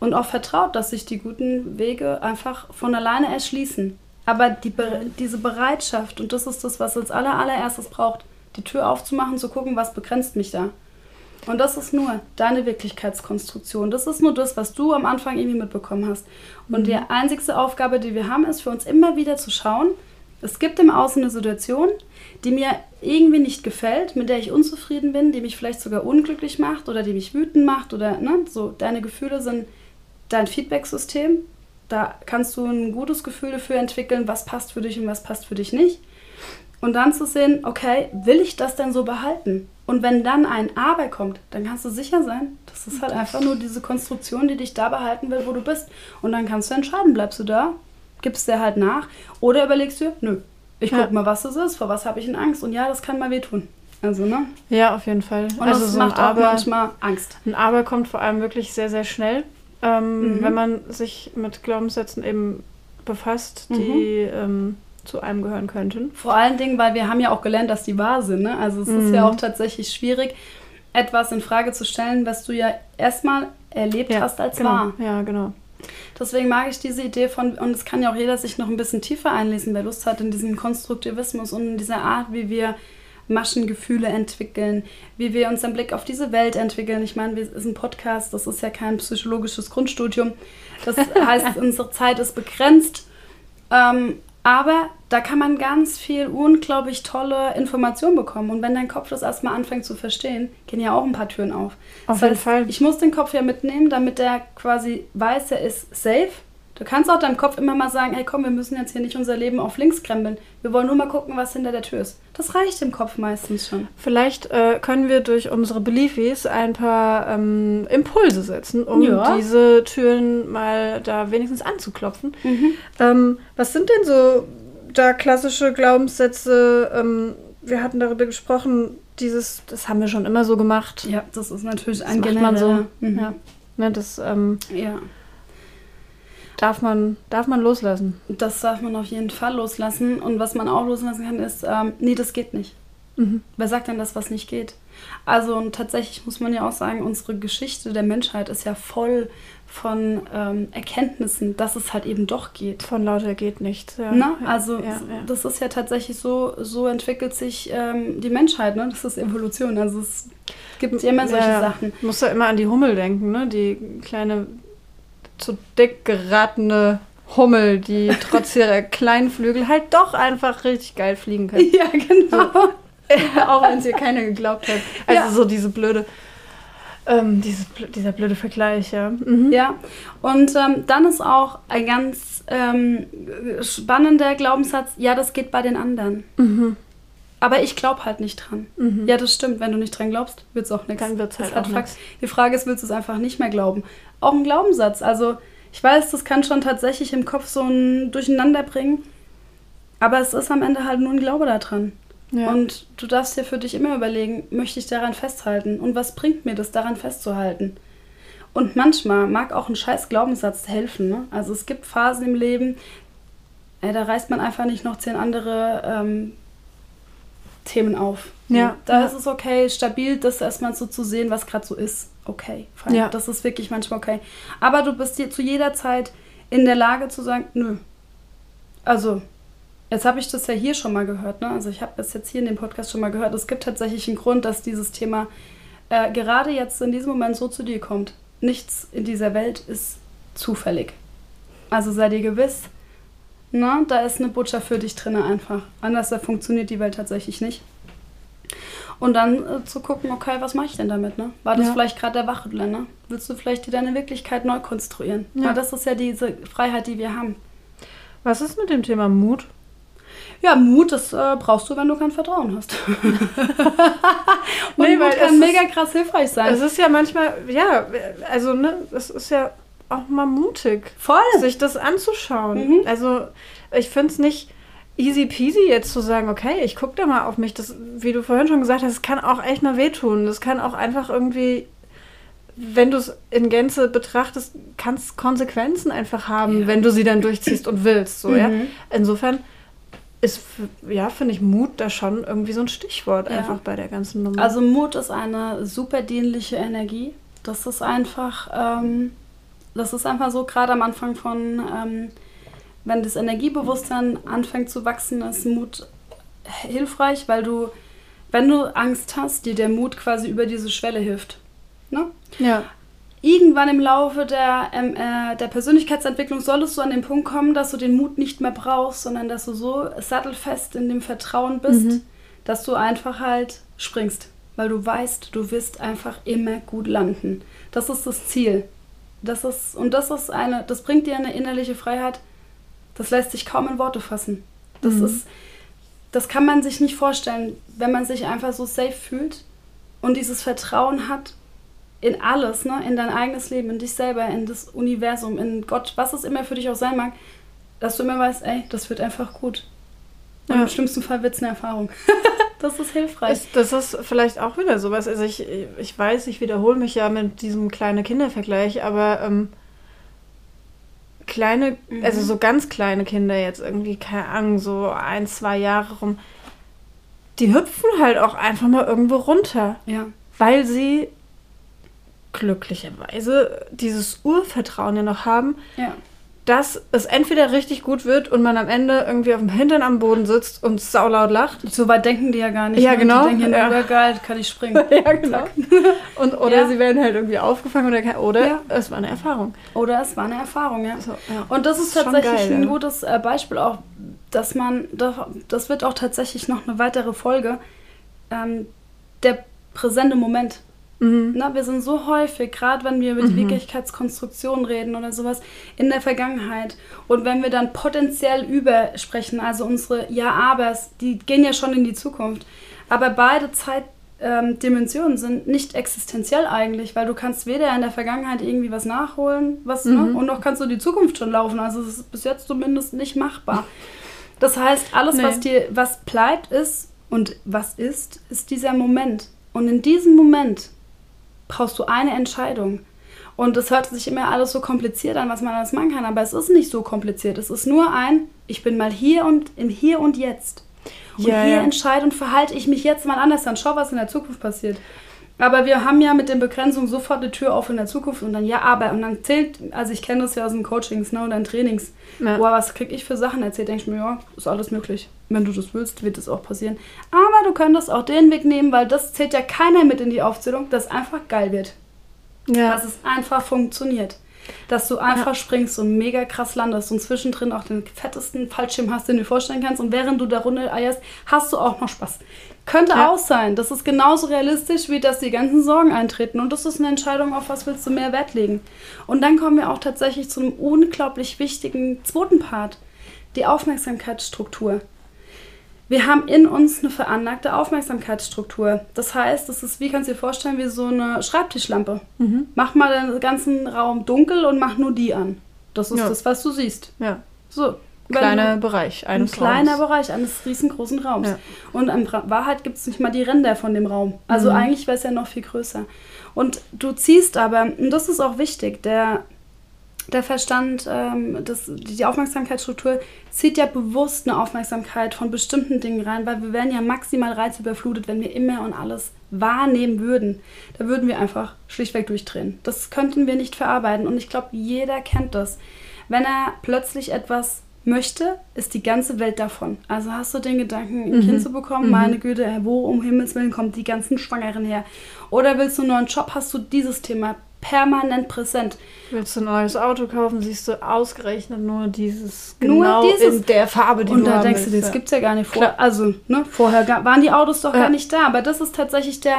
und auch vertraut, dass sich die guten Wege einfach von alleine erschließen. Aber die, diese Bereitschaft, und das ist das, was als aller, allererstes braucht, die Tür aufzumachen, zu gucken, was begrenzt mich da. Und das ist nur deine Wirklichkeitskonstruktion. Das ist nur das, was du am Anfang irgendwie mitbekommen hast. Und mhm. die einzigste Aufgabe, die wir haben, ist für uns immer wieder zu schauen, es gibt im Außen eine Situation, die mir irgendwie nicht gefällt, mit der ich unzufrieden bin, die mich vielleicht sogar unglücklich macht oder die mich wütend macht oder ne, so deine Gefühle sind dein Feedback-System. Da kannst du ein gutes Gefühl dafür entwickeln, was passt für dich und was passt für dich nicht. Und dann zu sehen, okay, will ich das denn so behalten? Und wenn dann ein Aber kommt, dann kannst du sicher sein, das ist halt einfach nur diese Konstruktion, die dich da behalten will, wo du bist. Und dann kannst du entscheiden, bleibst du da, gibst dir halt nach oder überlegst du, nö, ich guck ja. mal, was das ist, vor was habe ich in Angst. Und ja, das kann mal wehtun. Also, ne? Ja, auf jeden Fall. Und also das so macht auch Aber, manchmal Angst. Ein Aber kommt vor allem wirklich sehr, sehr schnell ähm, mhm. wenn man sich mit Glaubenssätzen eben befasst, die mhm. ähm, zu einem gehören könnten. Vor allen Dingen, weil wir haben ja auch gelernt, dass die wahr sind. Ne? Also es ist ja mhm. auch tatsächlich schwierig, etwas in Frage zu stellen, was du ja erstmal erlebt ja, hast als genau. wahr. Ja, genau. Deswegen mag ich diese Idee von, und es kann ja auch jeder sich noch ein bisschen tiefer einlesen, wer Lust hat in diesem Konstruktivismus und in dieser Art, wie wir Maschengefühle entwickeln, wie wir unseren Blick auf diese Welt entwickeln. Ich meine, wir sind ein Podcast, das ist ja kein psychologisches Grundstudium. Das heißt, unsere Zeit ist begrenzt. Ähm, aber da kann man ganz viel unglaublich tolle Informationen bekommen. Und wenn dein Kopf das erstmal anfängt zu verstehen, gehen ja auch ein paar Türen auf. Auf jeden Fall. Ich muss den Kopf ja mitnehmen, damit der quasi weiß, er ist safe Du kannst auch deinem Kopf immer mal sagen, hey komm, wir müssen jetzt hier nicht unser Leben auf links krempeln. Wir wollen nur mal gucken, was hinter der Tür ist. Das reicht dem Kopf meistens schon. Vielleicht äh, können wir durch unsere Beliefs ein paar ähm, Impulse setzen, um ja. diese Türen mal da wenigstens anzuklopfen. Mhm. Ähm, was sind denn so da klassische Glaubenssätze? Ähm, wir hatten darüber gesprochen, dieses, das haben wir schon immer so gemacht. Ja, das ist natürlich ein das macht man so. Mhm. Ja. Ne, das, ähm, ja. Darf man, darf man loslassen? Das darf man auf jeden Fall loslassen. Und was man auch loslassen kann, ist, ähm, nee, das geht nicht. Mhm. Wer sagt denn das, was nicht geht? Also und tatsächlich muss man ja auch sagen, unsere Geschichte der Menschheit ist ja voll von ähm, Erkenntnissen, dass es halt eben doch geht. Von lauter geht nichts. Ja. Na, also ja, ja. das ist ja tatsächlich so, so entwickelt sich ähm, die Menschheit, ne? Das ist Evolution. Also es gibt immer solche Sachen. Du musst ja immer an die Hummel denken, ne? Die kleine zu dick geratene Hummel, die trotz ihrer kleinen Flügel halt doch einfach richtig geil fliegen kann. Ja, genau. So. auch wenn es ihr keiner geglaubt hat. Also ja. so diese blöde, ähm, dieses, dieser blöde Vergleich, ja. Mhm. Ja, und ähm, dann ist auch ein ganz ähm, spannender Glaubenssatz, ja, das geht bei den anderen. Mhm. Aber ich glaube halt nicht dran. Mhm. Ja, das stimmt. Wenn du nicht dran glaubst, wird es auch nichts. Dann wird es halt, halt auch nichts. Die Frage ist, willst du es einfach nicht mehr glauben? Auch ein Glaubenssatz. Also ich weiß, das kann schon tatsächlich im Kopf so ein Durcheinander bringen. Aber es ist am Ende halt nur ein Glaube daran. Ja. Und du darfst dir für dich immer überlegen, möchte ich daran festhalten? Und was bringt mir das, daran festzuhalten? Und manchmal mag auch ein scheiß Glaubenssatz helfen. Ne? Also es gibt Phasen im Leben, äh, da reißt man einfach nicht noch zehn andere ähm, Themen auf. Ja. Da ja. ist es okay, stabil das erstmal so zu sehen, was gerade so ist. Okay, fein. Ja. Das ist wirklich manchmal okay. Aber du bist dir zu jeder Zeit in der Lage zu sagen, nö. Also, jetzt habe ich das ja hier schon mal gehört, ne? Also ich habe das jetzt hier in dem Podcast schon mal gehört. Es gibt tatsächlich einen Grund, dass dieses Thema äh, gerade jetzt in diesem Moment so zu dir kommt. Nichts in dieser Welt ist zufällig. Also sei dir gewiss, na, da ist eine Botschaft für dich drin einfach. Anders da funktioniert die Welt tatsächlich nicht. Und dann äh, zu gucken, okay, was mache ich denn damit? Ne? War das ja. vielleicht gerade der Wachrüttler? Ne? Willst du vielleicht dir deine Wirklichkeit neu konstruieren? Ja. Weil das ist ja diese Freiheit, die wir haben. Was ist mit dem Thema Mut? Ja, Mut, das äh, brauchst du, wenn du kein Vertrauen hast. Und nee, Mut kann mega krass hilfreich sein. Es ist ja manchmal, ja, also ne, es ist ja auch mal mutig, Voll. sich das anzuschauen. Mhm. Also ich finde es nicht easy peasy jetzt zu sagen, okay, ich gucke da mal auf mich. Das, wie du vorhin schon gesagt hast, es kann auch echt mal wehtun. Das kann auch einfach irgendwie, wenn du es in Gänze betrachtest, kann es Konsequenzen einfach haben, ja. wenn du sie dann durchziehst und willst. So, mhm. ja? Insofern ist, ja, finde ich Mut da schon irgendwie so ein Stichwort ja. einfach bei der ganzen Nummer. Also Mut ist eine super dienliche Energie. Das ist einfach... Ähm das ist einfach so, gerade am Anfang von, ähm, wenn das Energiebewusstsein anfängt zu wachsen, ist Mut hilfreich, weil du, wenn du Angst hast, dir der Mut quasi über diese Schwelle hilft. Ne? Ja. Irgendwann im Laufe der, ähm, äh, der Persönlichkeitsentwicklung solltest du an den Punkt kommen, dass du den Mut nicht mehr brauchst, sondern dass du so sattelfest in dem Vertrauen bist, mhm. dass du einfach halt springst, weil du weißt, du wirst einfach immer gut landen. Das ist das Ziel. Das ist, und das ist eine, das bringt dir eine innerliche Freiheit, das lässt sich kaum in Worte fassen. Das mhm. ist, das kann man sich nicht vorstellen, wenn man sich einfach so safe fühlt und dieses Vertrauen hat in alles, ne? in dein eigenes Leben, in dich selber, in das Universum, in Gott, was es immer für dich auch sein mag, dass du immer weißt, ey, das wird einfach gut. Ja. im schlimmsten Fall wird es eine Erfahrung. das ist hilfreich. Das, das ist vielleicht auch wieder sowas. Also ich, ich weiß, ich wiederhole mich ja mit diesem kleinen Kindervergleich, aber ähm, kleine, mhm. also so ganz kleine Kinder jetzt irgendwie, keine Ahnung, so ein, zwei Jahre rum, die hüpfen halt auch einfach mal irgendwo runter. Ja. Weil sie glücklicherweise dieses Urvertrauen ja noch haben, ja dass es entweder richtig gut wird und man am Ende irgendwie auf dem Hintern am Boden sitzt und saulaut lacht. So weit denken die ja gar nicht. Ja, ne? genau. Die denken ja, Ja. nur, geil, kann ich springen. ja, genau. Und, oder Ja. sie werden halt irgendwie aufgefangen oder, oder Ja. es war eine Erfahrung. Oder es war eine Erfahrung, ja. So. Und das ist Das ist schon tatsächlich geil, ein gutes äh, Beispiel auch, dass man, das, das wird auch tatsächlich noch eine weitere Folge, ähm, der präsente Moment. Mhm. Na, wir sind so häufig, gerade wenn wir über die Wirklichkeitskonstruktion reden oder sowas, in der Vergangenheit. Und wenn wir dann potenziell übersprechen, also unsere Ja-Abers, die gehen ja schon in die Zukunft. Aber beide Zeitdimensionen sind nicht existenziell eigentlich, weil du kannst weder in der Vergangenheit irgendwie was nachholen, was, ne? und noch kannst du die Zukunft schon laufen. Also es ist bis jetzt zumindest nicht machbar. Das heißt, alles, Nee. was dir, was bleibt, ist und was ist, ist dieser Moment. Und in diesem Moment brauchst du eine Entscheidung. Und es hört sich immer alles so kompliziert an, was man alles machen kann, aber es ist nicht so kompliziert. Es ist nur ein, ich bin mal hier und im Hier und Jetzt. Und Ja, hier ja. entscheide und verhalte ich mich jetzt mal anders, dann schau, was in der Zukunft passiert. Aber wir haben ja mit den Begrenzungen sofort eine Tür auf in der Zukunft und dann ja, aber und dann zählt, also ich kenne das ja aus den Coachings ne, oder in Trainings. Ja. Boah, was krieg ich für Sachen erzählt? Denke ich mir, ja, ist alles möglich. Wenn du das willst, wird das auch passieren. Aber du könntest auch den Weg nehmen, weil das zählt ja keiner mit in die Aufzählung, dass einfach geil wird. Ja. Dass es einfach funktioniert. Dass du einfach springst und mega krass landest und zwischendrin auch den fettesten Fallschirm hast, den du dir vorstellen kannst. Und während du da runter eierst, hast du auch noch Spaß. Könnte Ja. auch sein. Das ist genauso realistisch, wie dass die ganzen Sorgen eintreten. Und das ist eine Entscheidung, auf was willst du mehr Wert legen. Und dann kommen wir auch tatsächlich zu einem unglaublich wichtigen zweiten Part. Die Aufmerksamkeitsstruktur. Wir haben in uns eine veranlagte Aufmerksamkeitsstruktur. Das heißt, es ist, wie kannst du dir vorstellen, wie so eine Schreibtischlampe. Mhm. Mach mal den ganzen Raum dunkel und mach nur die an. Das ist Ja. das, was du siehst. ja. So. Kleiner Bereich ein eines kleiner Raums. Bereich eines riesengroßen Raums. Ja. Und in Wahrheit gibt es nicht mal die Ränder von dem Raum. Also Mhm. eigentlich wäre es ja noch viel größer. Und du ziehst aber, und das ist auch wichtig, der, der Verstand, ähm, das, die Aufmerksamkeitsstruktur zieht ja bewusst eine Aufmerksamkeit von bestimmten Dingen rein, weil wir wären ja maximal reizüberflutet, wenn wir immer und alles wahrnehmen würden. Da würden wir einfach schlichtweg durchdrehen. Das könnten wir nicht verarbeiten. Und ich glaube, jeder kennt das. Wenn er plötzlich etwas möchte, ist die ganze Welt davon. Also hast du den Gedanken, ein Kind zu bekommen, meine Güte, wo um Himmels Willen kommt die ganzen Schwangeren her? Oder willst du einen neuen Job, hast du dieses Thema permanent präsent. Willst du ein neues Auto kaufen, siehst du ausgerechnet nur dieses Nur genau dieses. in der Farbe, die Und du da haben denkst du, willst, das ja. gibt's ja gar nicht vor. Klar. Also, ne, vorher waren die Autos doch Ja. gar nicht da. Aber das ist tatsächlich der,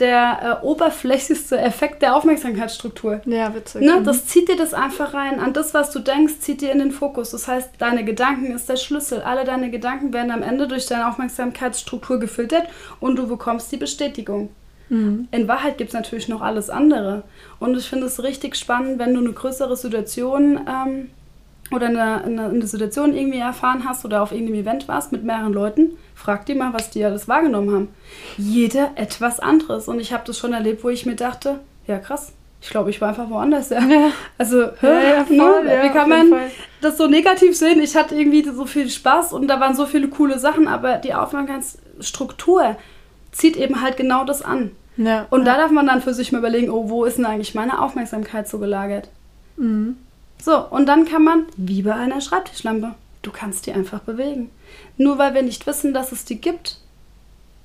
der äh, oberflächlichste Effekt der Aufmerksamkeitsstruktur. Ja, witzig. Ne, Mhm. das zieht dir das einfach rein. An das, was du denkst, zieht dir in den Fokus. Das heißt, deine Gedanken ist der Schlüssel. Alle deine Gedanken werden am Ende durch deine Aufmerksamkeitsstruktur gefiltert und du bekommst die Bestätigung. Mhm. In Wahrheit gibt es natürlich noch alles andere. Und ich finde es richtig spannend, wenn du eine größere Situation ähm, oder eine, eine, eine Situation irgendwie erfahren hast oder auf irgendeinem Event warst mit mehreren Leuten, frag die mal, was die alles wahrgenommen haben. Jeder etwas anderes. Und ich habe das schon erlebt, wo ich mir dachte, ja krass, ich glaube, ich war einfach woanders. Ja. Ja. Also, Ja, ja, voll, ne? ja, wie kann man Fall. das so negativ sehen? Ich hatte irgendwie so viel Spaß und da waren so viele coole Sachen, aber die Aufmerksamkeitsstruktur zieht eben halt genau das an. Ja. Und da darf man dann für sich mal überlegen, oh, wo ist denn eigentlich meine Aufmerksamkeit so gelagert? Mhm. So, und dann kann man, wie bei einer Schreibtischlampe, du kannst die einfach bewegen. Nur weil wir nicht wissen, dass es die gibt,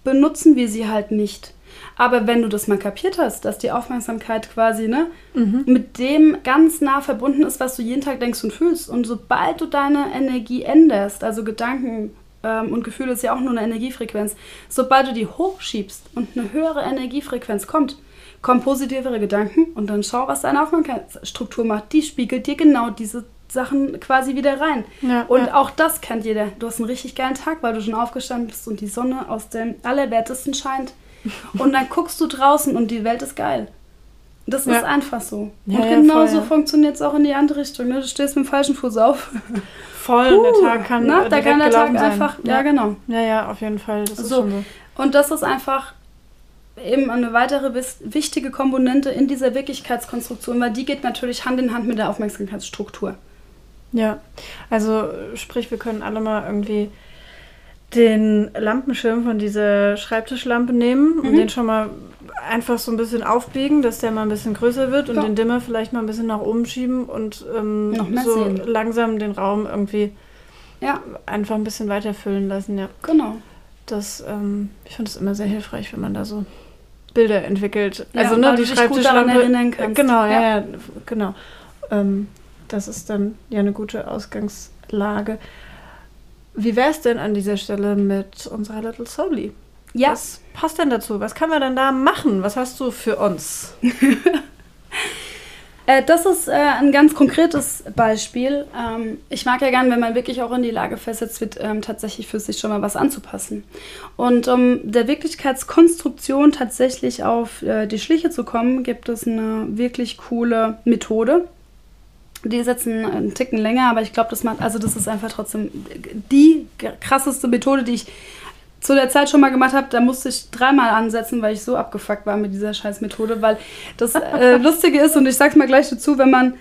benutzen wir sie halt nicht. Aber wenn du das mal kapiert hast, dass die Aufmerksamkeit quasi ne, mit dem ganz nah verbunden ist, was du jeden Tag denkst und fühlst, und sobald du deine Energie änderst, also Gedanken ähm, und Gefühle ist ja auch nur eine Energiefrequenz, sobald du die hochschiebst und eine höhere Energiefrequenz kommt, kommen positivere Gedanken und dann schau, was deine Aufmerksamkeitsstruktur macht. Die spiegelt dir genau diese Sachen quasi wieder rein. Ja, und ja. auch das kennt jeder. Du hast einen richtig geilen Tag, weil du schon aufgestanden bist und die Sonne aus dem Allerwertesten scheint. Und dann guckst du draußen und die Welt ist geil. Das ist Ja. einfach so. Und voll, ja. funktioniert es auch in die andere Richtung. Ne? Du stehst mit dem falschen Fuß auf. Voll, der Tag kann Na, äh, da kann der Tag sein. einfach, ja, genau. Ja, ja, auf jeden Fall. Das ist So. so. Und das ist einfach eben eine weitere wichtige Komponente in dieser Wirklichkeitskonstruktion, weil die geht natürlich Hand in Hand mit der Aufmerksamkeitsstruktur. Ja, also sprich, wir können alle mal irgendwie den Lampenschirm von dieser Schreibtischlampe nehmen und den schon mal einfach so ein bisschen aufbiegen, dass der mal ein bisschen größer wird und Ja. den Dimmer vielleicht mal ein bisschen nach oben schieben und ähm, so sehen. langsam den Raum irgendwie Ja, einfach ein bisschen weiter füllen lassen, ja. genau. Das, ähm, ich finde es immer sehr hilfreich, wenn man da so Bilder entwickelt. Ja, also ne, die Schreibtischlampe. Genau, ja, Ja. ja, genau. Ähm, das ist dann ja eine gute Ausgangslage. Wie wäre es denn an dieser Stelle mit unserer Little Soli? Ja, Was passt denn dazu? Was können wir denn da machen? Was hast du für uns? Äh, das ist äh, ein ganz konkretes Beispiel. Ähm, ich mag ja gern, wenn man wirklich auch in die Lage versetzt wird, ähm, tatsächlich für sich schon mal was anzupassen. Und um der Wirklichkeitskonstruktion tatsächlich auf äh, die Schliche zu kommen, gibt es eine wirklich coole Methode. Die jetzt einen, Ticken länger, aber ich glaube, das macht, also das ist einfach trotzdem die krasseste Methode, die ich zu der Zeit schon mal gemacht habe, da musste ich dreimal ansetzen, weil ich so abgefuckt war mit dieser scheiß Methode, weil das äh, Lustige ist, und ich sag's mal gleich dazu, wenn man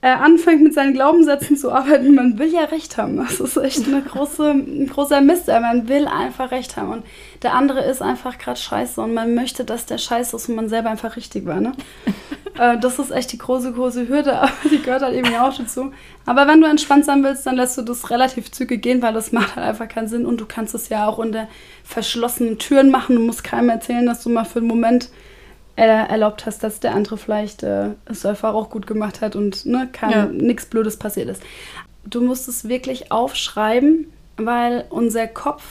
äh, anfängt mit seinen Glaubenssätzen zu arbeiten, man will ja recht haben. Das ist echt eine große, ein großer Mist. Man will einfach recht haben. Und der andere ist einfach gerade scheiße und man möchte, dass der scheiße ist und man selber einfach richtig war. Ne? äh, das ist echt die große, große Hürde, aber die gehört halt eben auch dazu. Aber wenn du entspannt sein willst, dann lässt du das relativ zügig gehen, weil das macht halt einfach keinen Sinn und du kannst es ja auch unter verschlossenen Türen machen. Du musst keinem erzählen, dass du mal für einen Moment erlaubt hast, dass der andere vielleicht äh, es einfach auch gut gemacht hat und ne, Ja. nichts Blödes passiert ist. Du musst es wirklich aufschreiben, weil unser Kopf,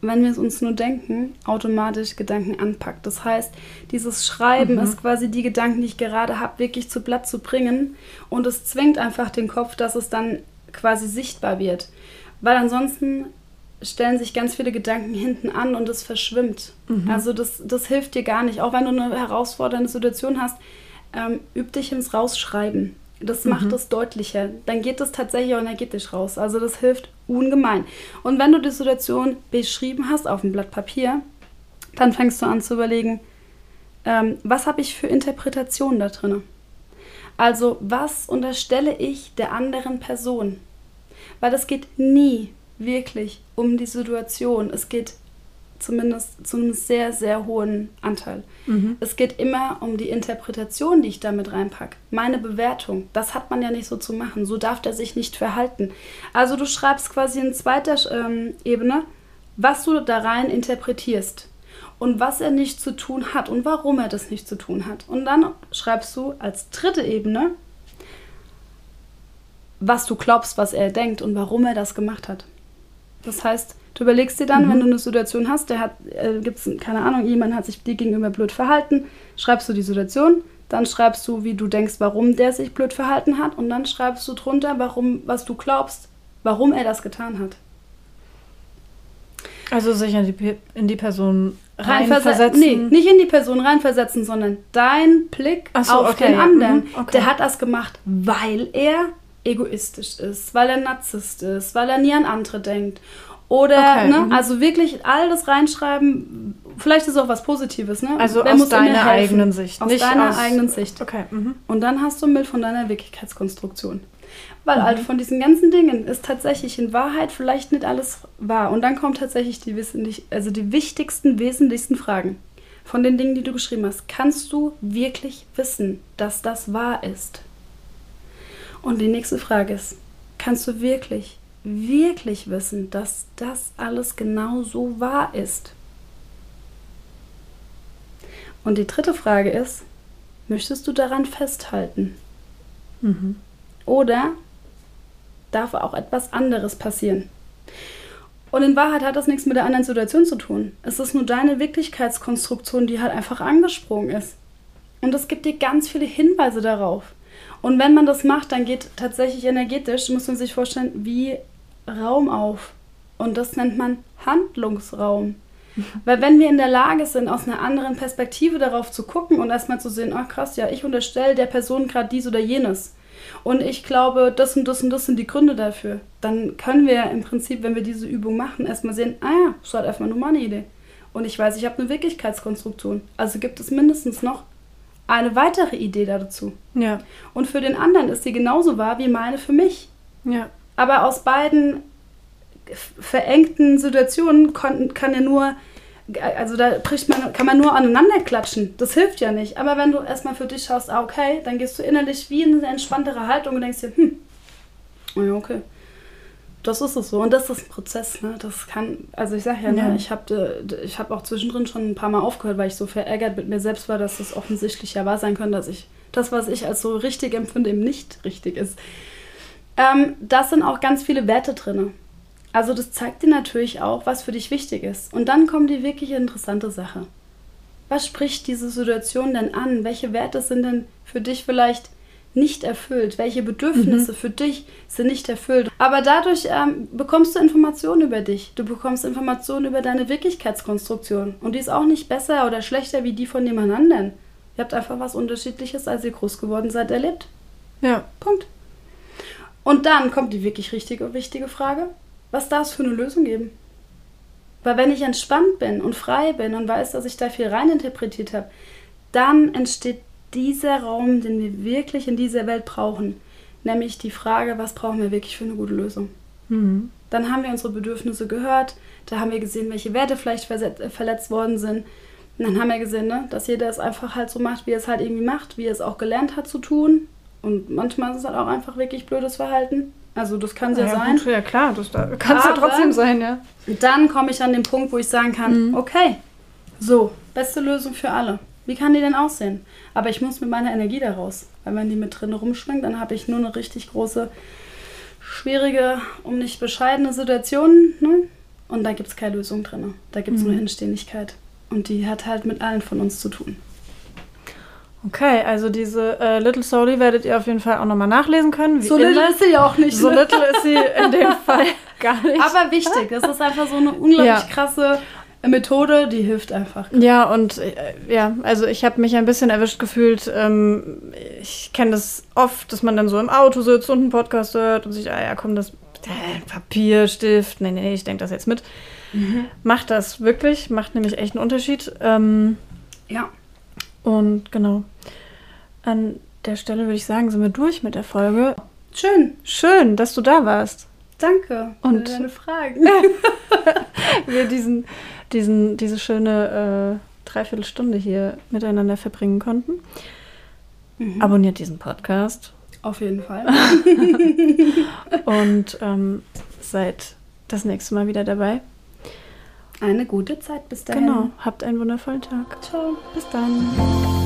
wenn wir es uns nur denken, automatisch Gedanken anpackt. Das heißt, dieses Schreiben ist quasi die Gedanken, die ich gerade habe, wirklich zu Blatt zu bringen und es zwingt einfach den Kopf, dass es dann quasi sichtbar wird. Weil ansonsten stellen sich ganz viele Gedanken hinten an und es verschwimmt. Also das, das hilft dir gar nicht. Auch wenn du eine herausfordernde Situation hast, ähm, üb dich ins Rausschreiben. Das macht es deutlicher. Dann geht es tatsächlich auch energetisch raus. Also das hilft ungemein. Und wenn du die Situation beschrieben hast auf dem Blatt Papier, dann fängst du an zu überlegen, ähm, was habe ich für Interpretationen da drin? Also was unterstelle ich der anderen Person? Weil es geht nie wirklich um die Situation. Es geht zumindest zu einem sehr, sehr hohen Anteil. Es geht immer um die Interpretation, die ich damit reinpacke. Meine Bewertung. Das hat man ja nicht so zu machen. So darf der sich nicht verhalten. Also du schreibst quasi in zweiter ähm, Ebene, was du da rein interpretierst und was er nicht zu tun hat und warum er das nicht zu tun hat. Und dann schreibst du als dritte Ebene, was du glaubst, was er denkt und warum er das gemacht hat. Das heißt, du überlegst dir dann, wenn du eine Situation hast, der hat, äh, gibt's, keine Ahnung, jemand hat sich dir gegenüber blöd verhalten, schreibst du die Situation, dann schreibst du, wie du denkst, warum der sich blöd verhalten hat und dann schreibst du drunter, warum, was du glaubst, warum er das getan hat. Also sich in die, in die Person Reinversetzen. Nee, nicht in die Person reinversetzen, sondern dein Blick so, auf okay, den anderen. mhm, okay. Der hat das gemacht, weil er egoistisch ist, weil er Narzisst ist, weil er nie an andere denkt. Oder, Okay, ne, mhm. also wirklich all das reinschreiben, vielleicht ist auch was Positives, ne? Also Wer aus deiner eigenen Sicht, Aus nicht deiner aus- eigenen Sicht. Okay. Mhm. Und dann hast du ein Bild von deiner Wirklichkeitskonstruktion. Weil halt von diesen ganzen Dingen ist tatsächlich in Wahrheit vielleicht nicht alles wahr. Und dann kommen tatsächlich die, wesentlich, also die wichtigsten, wesentlichsten Fragen von den Dingen, die du geschrieben hast. Kannst du wirklich wissen, dass das wahr ist? Und die nächste Frage ist, kannst du wirklich, wirklich wissen, dass das alles genau so wahr ist? Und die dritte Frage ist, möchtest du daran festhalten? Mhm. Oder darf auch etwas anderes passieren? Und in Wahrheit hat das nichts mit der anderen Situation zu tun. Es ist nur deine Wirklichkeitskonstruktion, die halt einfach angesprungen ist. Und es gibt dir ganz viele Hinweise darauf. Und wenn man das macht, dann geht tatsächlich energetisch, muss man sich vorstellen, wie Raum auf. Und das nennt man Handlungsraum. Weil wenn wir in der Lage sind, aus einer anderen Perspektive darauf zu gucken und erstmal zu sehen, ach krass, ja, ich unterstelle der Person gerade dies oder jenes. Und ich glaube, das und das und das sind die Gründe dafür. Dann können wir im Prinzip, wenn wir diese Übung machen, erstmal sehen, ah ja, das halt erstmal nur meine Idee. Und ich weiß, ich habe eine Wirklichkeitskonstruktion. Also gibt es mindestens noch eine weitere Idee dazu. Ja. Und für den anderen ist sie genauso wahr wie meine für mich. Ja. Aber aus beiden verengten Situationen kann, kann ja nur, also da bricht man, kann man nur aneinander klatschen. Das hilft ja nicht. Aber wenn du erstmal für dich schaust, ah, okay, dann gehst du innerlich wie in eine entspanntere Haltung und denkst dir, hm, ja, okay. Das ist es so. Und das ist ein Prozess. Ne? Das kann, also ich sage ja, ja. Ne, ich habe ich hab auch zwischendrin schon ein paar Mal aufgehört, weil ich so verärgert mit mir selbst war, dass es offensichtlich ja wahr sein könnte, dass ich das, was ich als so richtig empfinde, eben nicht richtig ist. Ähm, das sind auch ganz viele Werte drin. Also das zeigt dir natürlich auch, was für dich wichtig ist. Und dann kommt die wirklich interessante Sache. Was spricht diese Situation denn an? Welche Werte sind denn für dich vielleicht nicht erfüllt? Welche Bedürfnisse mhm. für dich sind nicht erfüllt? Aber dadurch ähm, bekommst du Informationen über dich. Du bekommst Informationen über deine Wirklichkeitskonstruktion. Und die ist auch nicht besser oder schlechter wie die von jemand anderen. Ihr habt einfach was Unterschiedliches, als ihr groß geworden seid, erlebt. Ja. Punkt. Und dann kommt die wirklich richtige, wichtige Frage. Was darf es für eine Lösung geben? Weil wenn ich entspannt bin und frei bin und weiß, dass ich da viel reininterpretiert habe, dann entsteht dieser Raum, den wir wirklich in dieser Welt brauchen. Nämlich die Frage, was brauchen wir wirklich für eine gute Lösung? Mhm. Dann haben wir unsere Bedürfnisse gehört, da haben wir gesehen, welche Werte vielleicht verletzt worden sind. Und dann haben wir gesehen, ne, dass jeder es einfach halt so macht, wie er es halt irgendwie macht, wie er es auch gelernt hat zu tun. Und manchmal ist es halt auch einfach wirklich blödes Verhalten. Also das kann ja, ja sein. Gut, ja klar, das kann es ja trotzdem sein, ja. Dann komme ich an den Punkt, wo ich sagen kann, mhm. okay, so, beste Lösung für alle. Wie kann die denn aussehen? Aber ich muss mit meiner Energie da raus. Weil wenn die mit drin rumschwingt, dann habe ich nur eine richtig große, schwierige, um nicht bescheidene Situation. Ne? Und da gibt es keine Lösung drin. Da gibt es mhm. nur Hinständigkeit. Und die hat halt mit allen von uns zu tun. Okay, also diese äh, Little Soul werdet ihr auf jeden Fall auch nochmal nachlesen können. so immer. little ist sie auch nicht. So ne? little ist sie in dem Fall gar nicht. Aber wichtig, das ist einfach so eine unglaublich ja. krasse Methode, die hilft einfach. Ja, und äh, ja, also ich habe mich ein bisschen erwischt gefühlt. Ähm, ich kenne das oft, dass man dann so im Auto sitzt und einen Podcast hört und sich, ah ja, komm, das äh, Papier, Stift, nee, nee, ich denke das jetzt mit. Mhm. Macht das wirklich, macht nämlich echt einen Unterschied. Ähm, ja. Und genau. An der Stelle würde ich sagen, sind wir durch mit der Folge. Schön. Schön, dass du da warst. Danke und für deine Fragen. wir diesen, diesen, diese schöne äh, Dreiviertelstunde hier miteinander verbringen konnten. Mhm. Abonniert diesen Podcast. Auf jeden Fall. und ähm, seid das nächste Mal wieder dabei. Eine gute Zeit bis dahin. Genau. Habt einen wundervollen Tag. Ciao. Bis dann.